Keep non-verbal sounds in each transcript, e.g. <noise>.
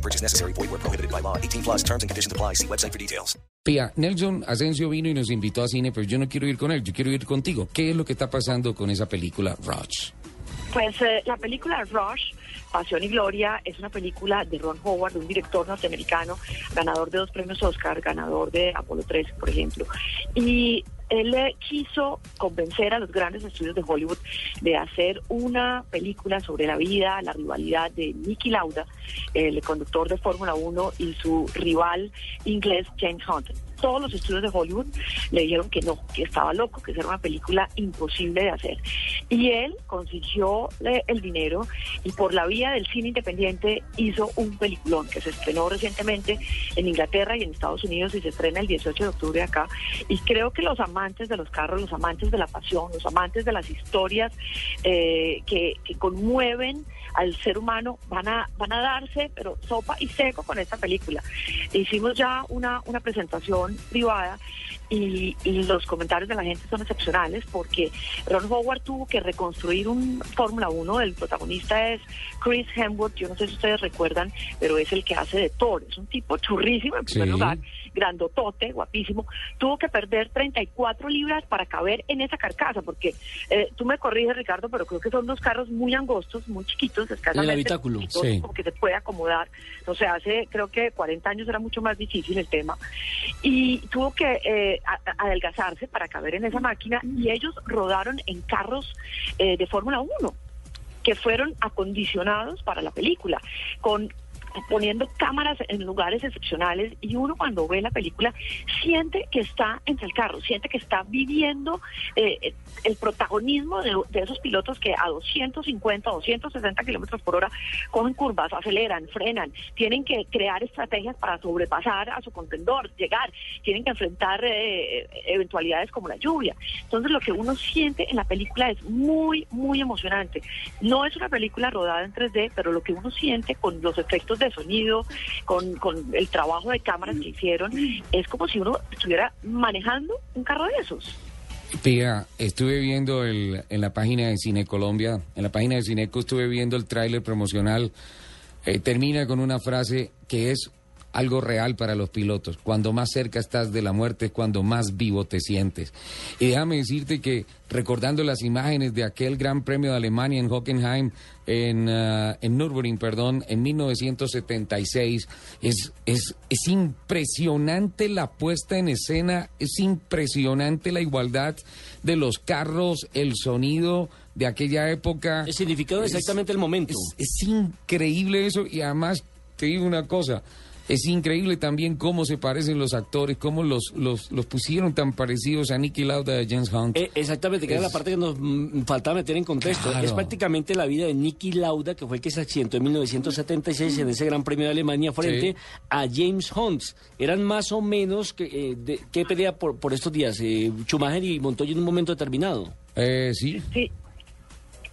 No purchase necessary. Void where prohibited by law. 18 plus terms and conditions apply. See website for details. Pía, Nelson Asensio vino y nos invitó a cine, pero yo no quiero ir con él, yo quiero ir contigo. ¿Qué es lo que está pasando con esa película, Rush? Pues eh, la película Rush, Pasión y Gloria, es una película de Ron Howard, un director norteamericano, ganador de dos premios Oscar, ganador de Apolo 13, por ejemplo. Y él quiso convencer a los grandes estudios de Hollywood de hacer una película sobre la vida, la rivalidad de Nicky Lauda, el conductor de Fórmula 1, y su rival inglés James Hunt todos los estudios de Hollywood le dijeron que no, que estaba loco, que era una película imposible de hacer. Y él consiguió eh, el dinero y por la vía del cine independiente hizo un peliculón que se estrenó recientemente en Inglaterra y en Estados Unidos y se estrena el 18 de octubre acá. Y creo que los amantes de los carros, los amantes de la pasión, los amantes de las historias eh, que, que conmueven al ser humano van a van a darse pero sopa y seco con esta película hicimos ya una una presentación privada y, y los comentarios de la gente son excepcionales porque Ron Howard tuvo que reconstruir un Fórmula 1 el protagonista es Chris Hemsworth yo no sé si ustedes recuerdan pero es el que hace de Thor es un tipo churrísimo en primer Sí. lugar grandotote, guapísimo, tuvo que perder 34 libras para caber en esa carcasa, porque eh, tú me corriges, Ricardo, pero creo que son dos carros muy angostos, muy chiquitos, escasamente habitáculo, chiquitos, sí. como que se puede acomodar. O sea, hace creo que 40 años era mucho más difícil el tema. Y tuvo que eh, adelgazarse para caber en esa máquina y ellos rodaron en carros eh, de Fórmula 1 que fueron acondicionados para la película, con poniendo cámaras en lugares excepcionales y uno cuando ve la película siente que está entre el carro, siente que está viviendo eh, el protagonismo de, esos pilotos que a 250, 260 kilómetros por hora cogen curvas, aceleran, frenan, tienen que crear estrategias para sobrepasar a su contendor, llegar, tienen que enfrentar eh, eventualidades como la lluvia. Entonces lo que uno siente en la película es muy, muy emocionante. No es una película rodada en 3D, pero lo que uno siente con los efectos de sonido, con, con el trabajo de cámaras que hicieron, es como si uno estuviera manejando un carro de esos. Pía, estuve viendo el, en la página de Cine Colombia, en la página de Cineco estuve viendo el tráiler promocional. Eh, termina con una frase que es algo real para los pilotos. Cuando más cerca estás de la muerte es cuando más vivo te sientes. Y déjame decirte que recordando las imágenes de aquel Gran Premio de Alemania en Hockenheim, en, ah, en Nürburgring, perdón, en 1976, es, es, es impresionante la puesta en escena, es impresionante la igualdad de los carros, el sonido de aquella época. El significado Es- exactamente el momento. es, es increíble eso y además te digo una cosa, es increíble también cómo se parecen los actores, cómo los, los, los pusieron tan parecidos a Nicky Lauda y a James Hunt. Eh, exactamente, que era Es- la parte que nos mm, faltaba meter en contexto. Claro. Es prácticamente la vida de Nicky Lauda, que fue el que se accidentó en 1976 en ese Gran Premio de Alemania frente Sí. a James Hunt. Eran más o menos que, eh, de- ¿qué pelea por, por estos días? Eh, Schumacher y Montoya en un momento determinado. Eh, sí, Sí.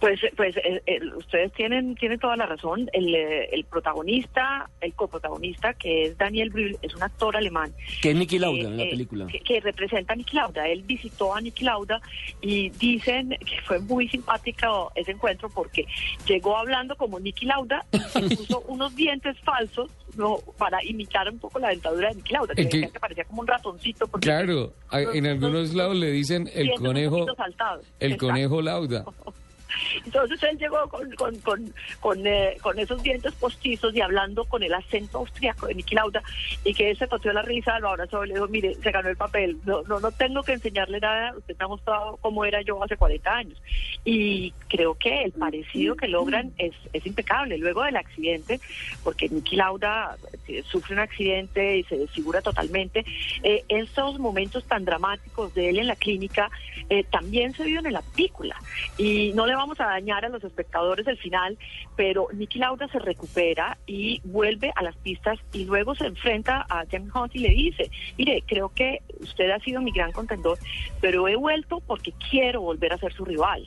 Pues, pues eh, eh, ustedes tienen, tienen toda la razón. El, eh, el protagonista, el coprotagonista, que es Daniel Brühl, es un actor alemán. Que es Nicky Lauda en la película. Que, que representa a Nicky Lauda. Él visitó a Nicky Lauda y dicen que fue muy simpático ese encuentro porque llegó hablando como Nicky Lauda y se <laughs> puso unos dientes falsos no, para imitar un poco la dentadura de Nicky Lauda. Que, que- parecía como un ratoncito. porque claro, en algunos lados le dicen el conejo, el conejo Lauda. <laughs> Entonces él llegó con, con, con, con, eh, con esos dientes postizos y hablando con el acento austriaco de Niki Lauda y que él se toteó la risa, lo abrazó y le dijo, mire, se ganó el papel, no, no, no tengo que enseñarle nada, usted me ha mostrado cómo era yo hace 40 años. Y creo que el parecido que logran es, es impecable. Luego del accidente, porque Niki Lauda eh, sufre un accidente y se desfigura totalmente, eh, estos momentos tan dramáticos de él en la clínica eh, también se viven en la película. Y no le vamos vamos a dañar a los espectadores el final, pero Nicky Lauda se recupera y vuelve a las pistas y luego se enfrenta a James Hunt y le dice, mire, creo que usted ha sido mi gran contendor, pero he vuelto porque quiero volver a ser su rival.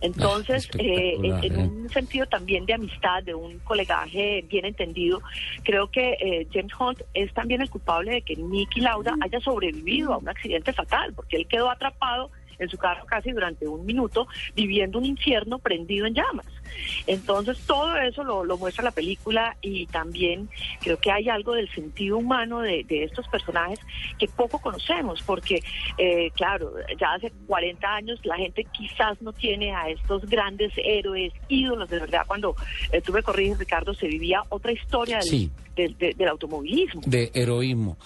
Entonces, Ah, eh, en ¿eh? un sentido también de amistad, de un colegaje bien entendido, creo que eh, James Hunt es también el culpable de que Nicky Lauda haya sobrevivido a un accidente fatal, porque él quedó atrapado en su carro casi durante un minuto, viviendo un infierno prendido en llamas. Entonces, todo eso lo, lo muestra la película y también creo que hay algo del sentido humano de, de estos personajes que poco conocemos, porque, eh, claro, ya hace 40 años la gente quizás no tiene a estos grandes héroes, ídolos, de verdad, cuando eh, tú me corriges, Ricardo, se vivía otra historia del, Sí. del- del- del automovilismo. De heroísmo.